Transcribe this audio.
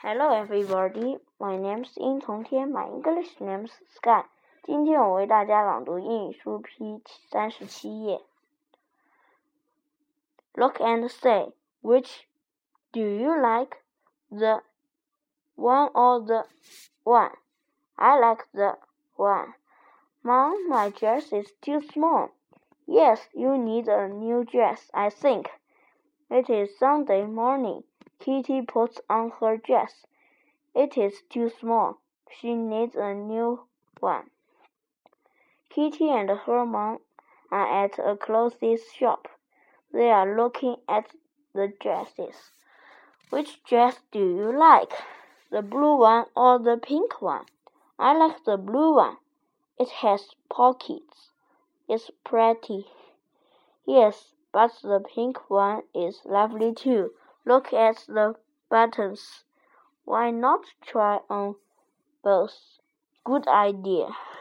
Hello, everybody. My name's 殷从天. My English name's Sky. 今天我为大家朗读英语书 P 三十七页。Look and say, which do you like, the one or the one? I like the one. Mom, my dress is too small. Yes, you need a new dress, I think. It is Sunday morning. Kitty puts on her dress. It is too small. She needs a new one. Kitty and her mom are at a clothes shop. They are looking at the dresses. Which dress do you like? The blue one or the pink one? I like the blue one. It has pockets. It's pretty. Yes, but the pink one is lovely too. Look at the buttons. Why not try on both? Good idea.